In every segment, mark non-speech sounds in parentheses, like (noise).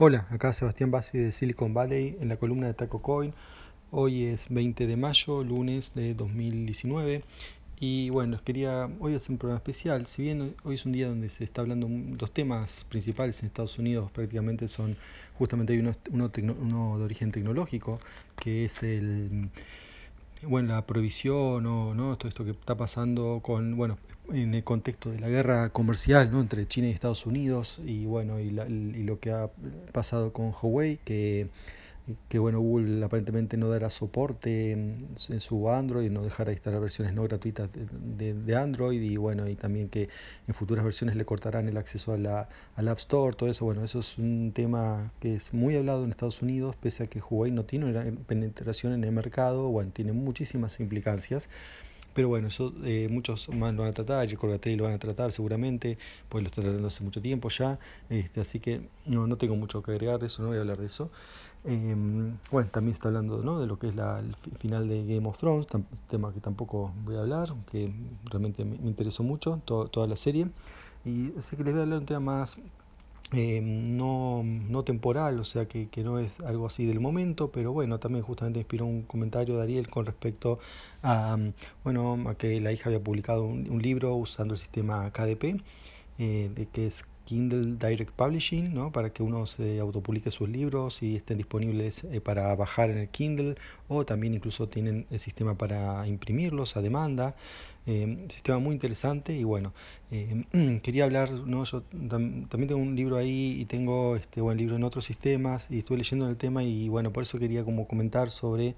Hola, acá Sebastián Bassi de Silicon Valley en la columna de Taco Coin. Hoy es 20 de mayo, lunes de 2019. Y bueno, quería hoy hacer un programa especial. Si bien hoy es un día donde se está hablando, los temas principales en Estados Unidos prácticamente son justamente hay uno, uno de origen tecnológico, que es el bueno, la prohibición o no todo esto que está pasando con bueno en el contexto de la guerra comercial ¿no? entre China y Estados Unidos y bueno y, la, y lo que ha pasado con Huawei que que bueno, Google aparentemente no dará soporte en, su Android, no dejará instalar versiones no gratuitas de, de, Android y bueno, y también que en futuras versiones le cortarán el acceso a la, al App Store, todo eso, bueno, eso es un tema que es muy hablado en Estados Unidos, pese a que Huawei no tiene penetración en el mercado, bueno, tiene muchísimas implicancias. Pero bueno, eso eh, muchos más lo van a tratar, y Corgateri lo van a tratar seguramente, pues lo está tratando hace mucho tiempo ya, este, así que no, no tengo mucho que agregar de eso, no voy a hablar de eso. Eh, bueno, también está hablando ¿no? de lo que es la, el final de Game of Thrones, tema que tampoco voy a hablar, que realmente me, me interesó mucho, to, toda la serie. Y así que les voy a hablar de un tema más eh, no, no temporal, o sea que, que, no es algo así del momento, pero bueno, también justamente inspiró un comentario de Ariel con respecto a, bueno, a que la hija había publicado un, un libro usando el sistema KDP, eh, de que es Kindle Direct Publishing, ¿no? para que uno se autopublique sus libros y estén disponibles eh, para bajar en el Kindle o también incluso tienen el sistema para imprimirlos a demanda. Eh, sistema muy interesante y bueno, eh, (clears throat) quería hablar, ¿no? yo tam también tengo un libro ahí y tengo este buen libro en otros sistemas y estuve leyendo el tema y bueno, por eso quería como comentar sobre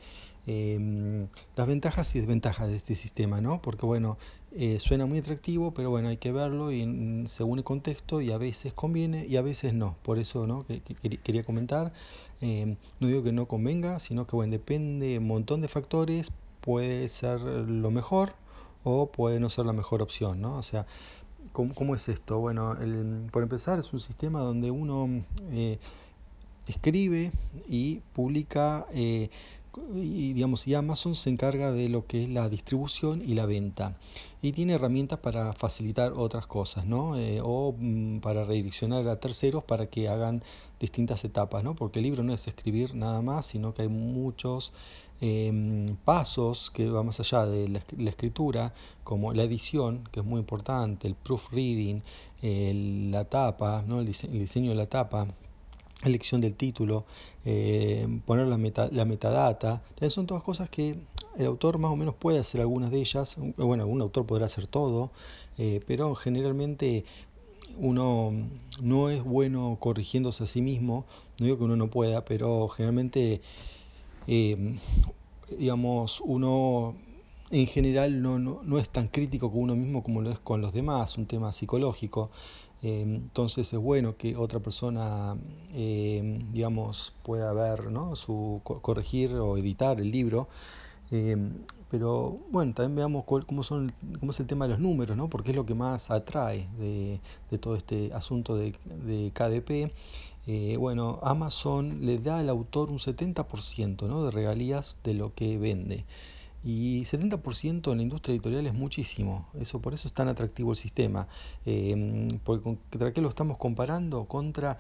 eh, las ventajas y desventajas de este sistema, ¿no? Porque bueno, eh, suena muy atractivo, pero bueno, hay que verlo y según el contexto y a veces conviene y a veces no. Por eso, ¿no? Que, que quería comentar. Eh, no digo que no convenga, sino que bueno, depende de un montón de factores, puede ser lo mejor o puede no ser la mejor opción, ¿no? O sea, ¿cómo, cómo es esto? Bueno, por empezar es un sistema donde uno eh, escribe y publica eh, y digamos y Amazon se encarga de lo que es la distribución y la venta y tiene herramientas para facilitar otras cosas ¿no? Eh, o mm, para redireccionar a terceros para que hagan distintas etapas ¿no? porque el libro no es escribir nada más sino que hay muchos eh, pasos que van más allá de la, escritura como la edición que es muy importante el proofreading eh, la tapa ¿no? el, dise el diseño de la tapa elección del título, eh, poner la, meta, la metadata, Entonces son todas cosas que el autor más o menos puede hacer algunas de ellas, bueno, algún autor podrá hacer todo, eh, pero generalmente uno no es bueno corrigiéndose a sí mismo, no digo que uno no pueda, pero generalmente, eh, digamos, uno en general no, no, no, es tan crítico con uno mismo como lo es con los demás, un tema psicológico. Eh, entonces es bueno que otra persona, eh, digamos, pueda ver, ¿no? Su, corregir o editar el libro. Eh, pero bueno, también veamos cuál, cómo, son, cómo es el tema de los números, ¿no? porque es lo que más atrae de, de todo este asunto de, de KDP. Eh, bueno, Amazon le da al autor un 70% ¿no? de regalías de lo que vende. Y 70% en la industria editorial es muchísimo, eso por eso es tan atractivo el sistema, eh, porque contra qué lo estamos comparando contra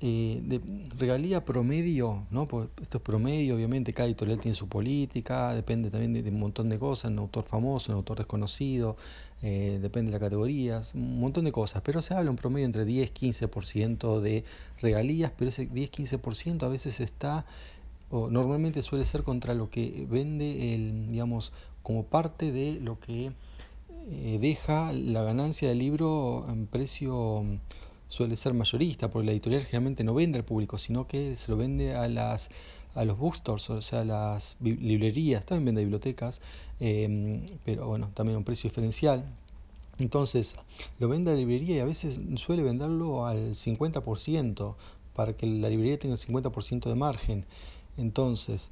eh, de regalía promedio, ¿no? Pues esto es promedio, obviamente cada editorial tiene su política, depende también de, de un montón de cosas, un autor famoso, un autor desconocido, eh, depende de las categorías, un montón de cosas, pero se habla un promedio entre 10-15% de regalías, pero ese 10-15% a veces está normalmente suele ser contra lo que vende el, digamos, como parte de lo que eh, deja la ganancia del libro en precio suele ser mayorista, porque la editorial generalmente no vende al público, sino que se lo vende a las a los bookstores, o sea, a las librerías, también vende bibliotecas, eh, pero bueno, también a un precio diferencial. Entonces, lo vende a la librería y a veces suele venderlo al 50% para que la librería tenga el 50% de margen. Entonces,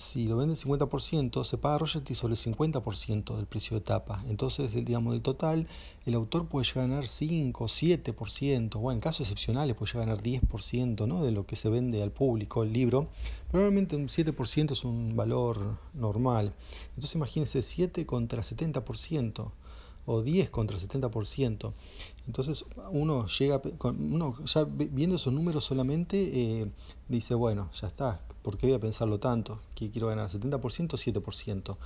si lo vende el 50%, se paga royalty sobre el 50% del precio de tapa. Entonces, digamos, del total, el autor puede llegar ganar 5, 7%, o en casos excepcionales puede llegar ganar 10% ¿no? de lo que se vende al público el libro. Probablemente un 7% es un valor normal. Entonces, imagínense 7 contra 70%. O 10 contra el 70%. Entonces uno llega, uno ya viendo esos números solamente eh, dice, bueno, ya está, ¿por qué voy a pensarlo tanto? ¿Que quiero ganar 70%, 7%?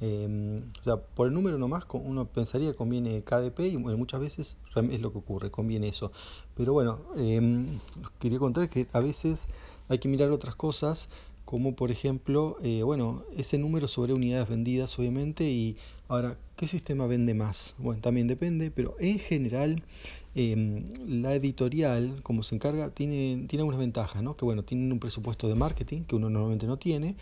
Eh, o sea, por el número nomás uno pensaría conviene KDP y bueno, muchas veces es lo que ocurre, conviene eso. Pero bueno, eh, quería contar que a veces hay que mirar otras cosas como por ejemplo, eh, bueno, ese número sobre unidades vendidas obviamente y ahora, ¿qué sistema vende más? Bueno, también depende, pero en general em, la editorial, como se encarga, tiene, tiene algunas ventajas, ¿no? Que bueno, tienen un presupuesto de marketing que uno normalmente no tiene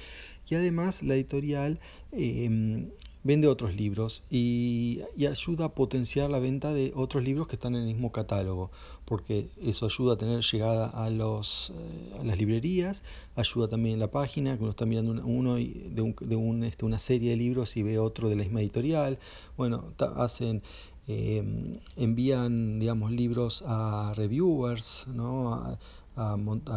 y además la editorial em, vende otros libros y, ayuda a potenciar la venta de otros libros que están en el mismo catálogo, porque eso ayuda a tener llegada a, los, eh, a las librerías, ayuda también en la página, que uno está mirando uno de, un, de un, este, una serie de libros y ve otro de la misma editorial, bueno, hacen... Eh, envían digamos libros a reviewers ¿no?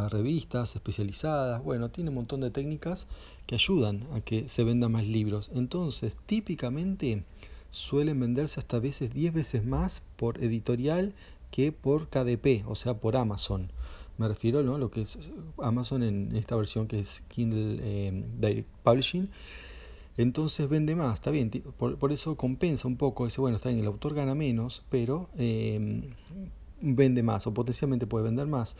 Revistas especializadas. Bueno, tiene un montón de técnicas que ayudan a que se vendan más libros. Entonces, típicamente suelen venderse hasta veces 10 veces más por editorial que por KDP, o sea, por Amazon. Me refiero a lo que es Amazon en esta versión que es Kindle eh, Direct Publishing. Entonces vende más, está bien, por, eso compensa un poco, dice, bueno, está bien, el autor gana menos, pero eh, vende más o potencialmente puede vender más.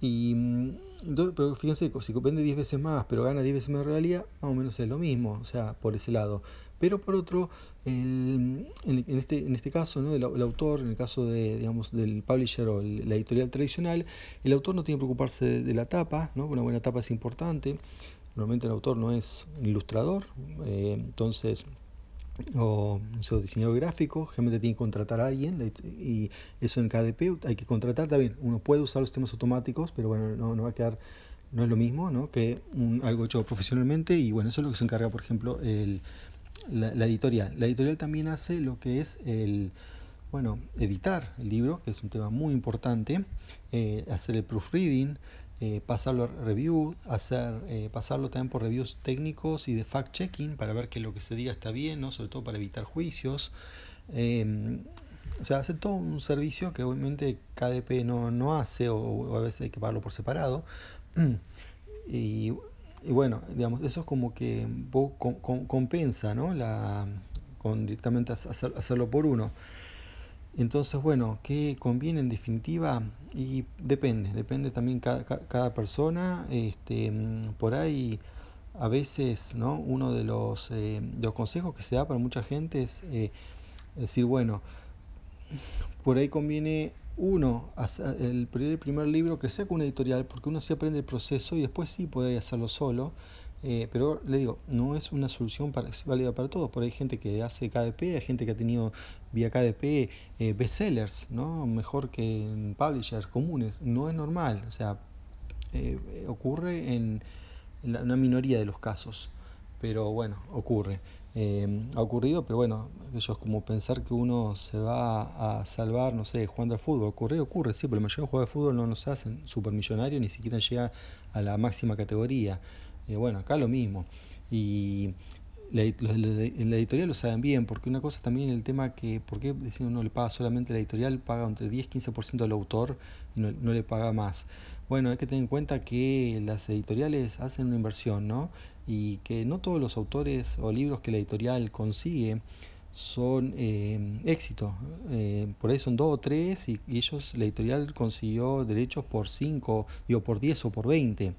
Y mm, entonces, pero fíjense, si vende 10 veces más, pero gana 10 veces más realidad, más o menos es lo mismo, o sea, por ese lado. Pero por otro, en, este, en este caso, ¿no? el, autor, en el caso de, digamos, del publisher o la editorial tradicional, el autor no tiene que preocuparse de, la tapa, ¿no? una buena tapa es importante. Normalmente el autor no es ilustrador, eh, entonces o un diseñador gráfico, generalmente tiene que contratar a alguien y eso en KDP hay que contratar también. Uno puede usar los sistemas automáticos, pero bueno, no, no va a quedar, no es lo mismo ¿no? que algo hecho profesionalmente y bueno, eso es lo que se encarga, por ejemplo, el, la, editorial. La editorial también hace lo que es el, bueno, editar el libro, que es un tema muy importante, eh, hacer el proofreading, eh, pasarlo a review, hacer, eh, pasarlo también por reviews técnicos y de fact-checking para ver que lo que se diga está bien, ¿no? sobre todo para evitar juicios. Em, o sea, hace todo un servicio que obviamente KDP no, no hace o, a veces hay que pagarlo por separado. (clears throat) y, bueno, digamos, eso es como que compensa ¿no? la, con directamente hacerlo por uno. Entonces, bueno, ¿qué conviene en definitiva? Y depende, depende también cada, cada persona. Este, mm, por ahí, a veces, ¿no? Uno de los, eh, de los consejos que se da para mucha gente es eh, decir, bueno, por ahí conviene uno, el primer, primer libro que sea con una editorial, porque uno sí aprende el proceso y después sí puede hacerlo solo. Eh, pero le digo, no es una solución para, válida para todos. Por ahí hay gente que hace KDP, hay gente que ha tenido vía KDP eh, bestsellers, ¿no? mejor que en publishers comunes. No es normal, o sea, eh, ocurre en, una minoría de los casos. Pero bueno, ocurre. ha ocurrido, pero bueno, es como pensar que uno se va a salvar, no sé, jugando al fútbol. Ocurre, ocurre, sí, pero la mayoría de jugadores de fútbol no nos hacen supermillonarios, ni siquiera llega a la máxima categoría. Eh, bueno, acá lo mismo. Y la, en la editorial lo saben bien, porque una cosa también el tema que, ¿por qué uno le paga solamente la editorial? Paga entre 10 y 15% al autor y no, no, le paga más. Bueno, hay que tener en cuenta que las editoriales hacen una inversión, ¿no? Y que no todos los autores o libros que la editorial consigue son eh, éxitos. Eh, por ahí son dos o tres y, ellos, la editorial consiguió derechos por 5, digo por 10 o por 20.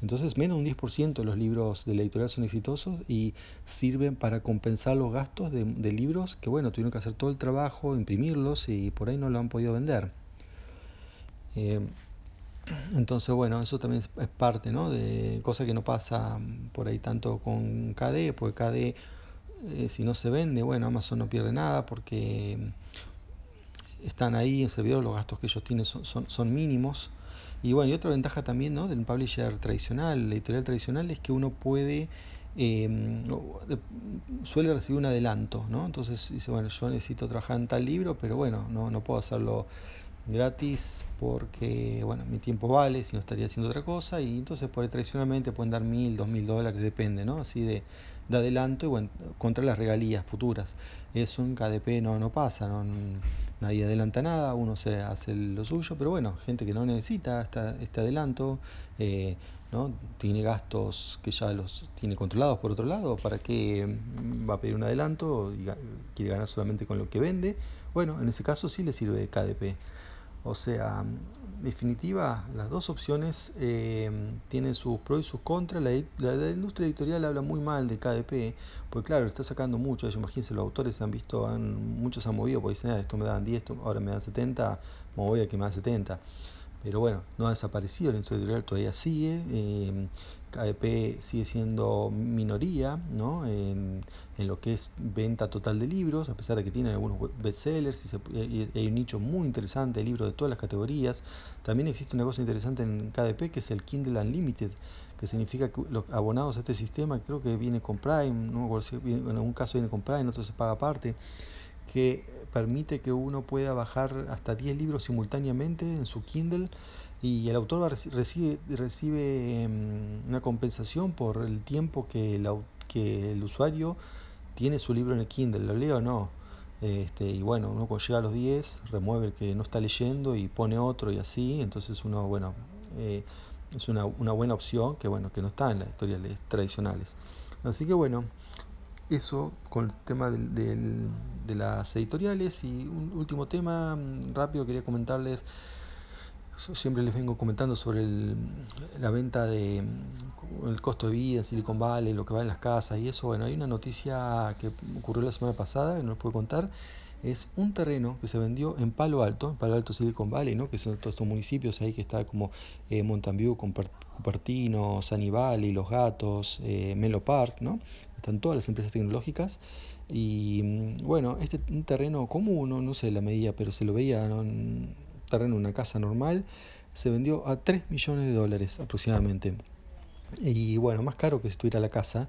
Entonces menos de un 10% de los libros de la editorial son exitosos y sirven para compensar los gastos de, libros que bueno, tuvieron que hacer todo el trabajo, imprimirlos y por ahí no lo han podido vender. Eh, entonces, bueno, eso también es, parte, ¿no? De cosas que no pasa por ahí tanto con KD, porque KD eh, si no se vende, bueno, Amazon no pierde nada porque están ahí en servidor, los gastos que ellos tienen son, son, mínimos. Y bueno, y otra ventaja también ¿no? del publisher tradicional, la editorial tradicional, es que uno puede, em, suele recibir un adelanto, ¿no? Entonces dice, bueno, yo necesito trabajar en tal libro, pero bueno, no, no puedo hacerlo gratis porque, bueno, mi tiempo vale, si no estaría haciendo otra cosa, y entonces por tradicionalmente pueden dar mil, dos mil dólares, depende, ¿no? Así de, de adelanto y contra las regalías futuras. Eso en KDP no, no pasa, no, nadie adelanta nada, uno se hace lo suyo, pero bueno, gente que no necesita este adelanto, eh, ¿no? tiene gastos que ya los tiene controlados por otro lado, ¿para qué va a pedir un adelanto y quiere ganar solamente con lo que vende? Bueno, en ese caso sí le sirve KDP. O sea, en definitiva, las dos opciones eh, tienen sus pros y sus contras. La, industria editorial habla muy mal de KDP, porque claro, está sacando mucho. Imagínense, los autores han visto, han, muchos han movido, porque dicen, ah, esto me dan 10, ahora me dan 70, me voy a que me da 70. Pero bueno, no ha desaparecido, la industria editorial todavía sigue. Eh, KDP sigue siendo minoría ¿no? en, lo que es venta total de libros, a pesar de que tiene algunos bestsellers y, hay un nicho muy interesante de libros de todas las categorías. También existe una cosa interesante en KDP que es el Kindle Unlimited, que significa que los abonados a este sistema, creo que viene con Prime, no en algún caso viene con Prime, en otro se paga aparte, que permite que uno pueda bajar hasta 10 libros simultáneamente en su Kindle y el autor recibe, recibe em, una compensación por el tiempo que el, que el usuario tiene su libro en el Kindle, lo leo o no. Este, y bueno, uno cuando llega a los 10 remueve el que no está leyendo y pone otro y así, entonces uno, bueno, eh, es una, una, buena opción que bueno, que no está en las editoriales tradicionales. Así que bueno, eso con el tema del, del, de las editoriales y un último tema mm, rápido quería comentarles siempre les vengo comentando sobre el, la venta de el costo de vida en Silicon Valley, lo que va en las casas y eso. Bueno, hay una noticia que ocurrió la semana pasada, que no les puedo contar. Es un terreno que se vendió en Palo Alto, en Palo Alto Silicon Valley, ¿no? que son todos estos municipios ahí que está como eh, Mountain View, Cupertino, Sunny Los Gatos, eh, Melo Park, ¿no? están todas las empresas tecnológicas. Y bueno, este un terreno común, no, no sé la medida, pero se lo veía, ¿no? terreno, una casa normal, se vendió a 3 millones de dólares aproximadamente. Y bueno, más caro que si tuviera la casa.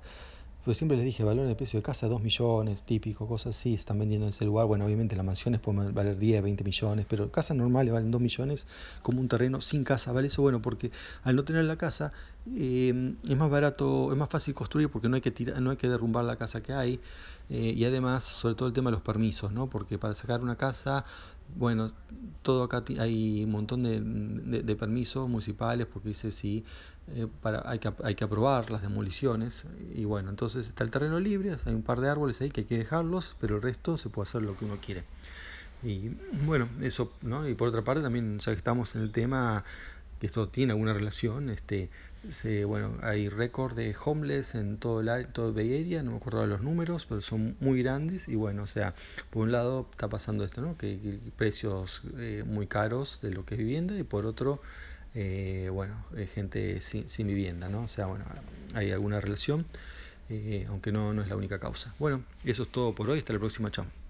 Pues siempre les dije, valor de precio de casa 2 millones, típico, cosas así, están vendiendo en ese lugar. Bueno, obviamente las mansiones pueden valer 10, 20 millones, pero casas normales valen 2 millones, como un terreno sin casa. Vale eso, bueno, porque al no tener la casa eh, es más barato, es más fácil construir porque no hay que, tirar, no hay que derrumbar la casa que hay. Eh, y además, sobre todo el tema de los permisos, ¿no? Porque para sacar una casa bueno, todo acá hay un montón de, de, permisos municipales porque dice si eh, para, hay, que, hay que aprobar las demoliciones y bueno, entonces está el terreno libre, hay un par de árboles ahí que hay que dejarlos, pero el resto se puede hacer lo que uno quiere. Y bueno, eso, ¿no? Y por otra parte también, ya que estamos en el tema esto tiene alguna relación, este, se, bueno, hay récord de homeless en todo el todo Bay Area, no me acuerdo los números, pero son muy grandes y bueno, o sea, por un lado está pasando esto, ¿no? Que, precios eh, muy caros de lo que es vivienda y por otro, eh, bueno, hay gente sin, sin, vivienda, ¿no? O sea, bueno, hay alguna relación, eh, aunque no, no es la única causa. Bueno, eso es todo por hoy, hasta la próxima, chao.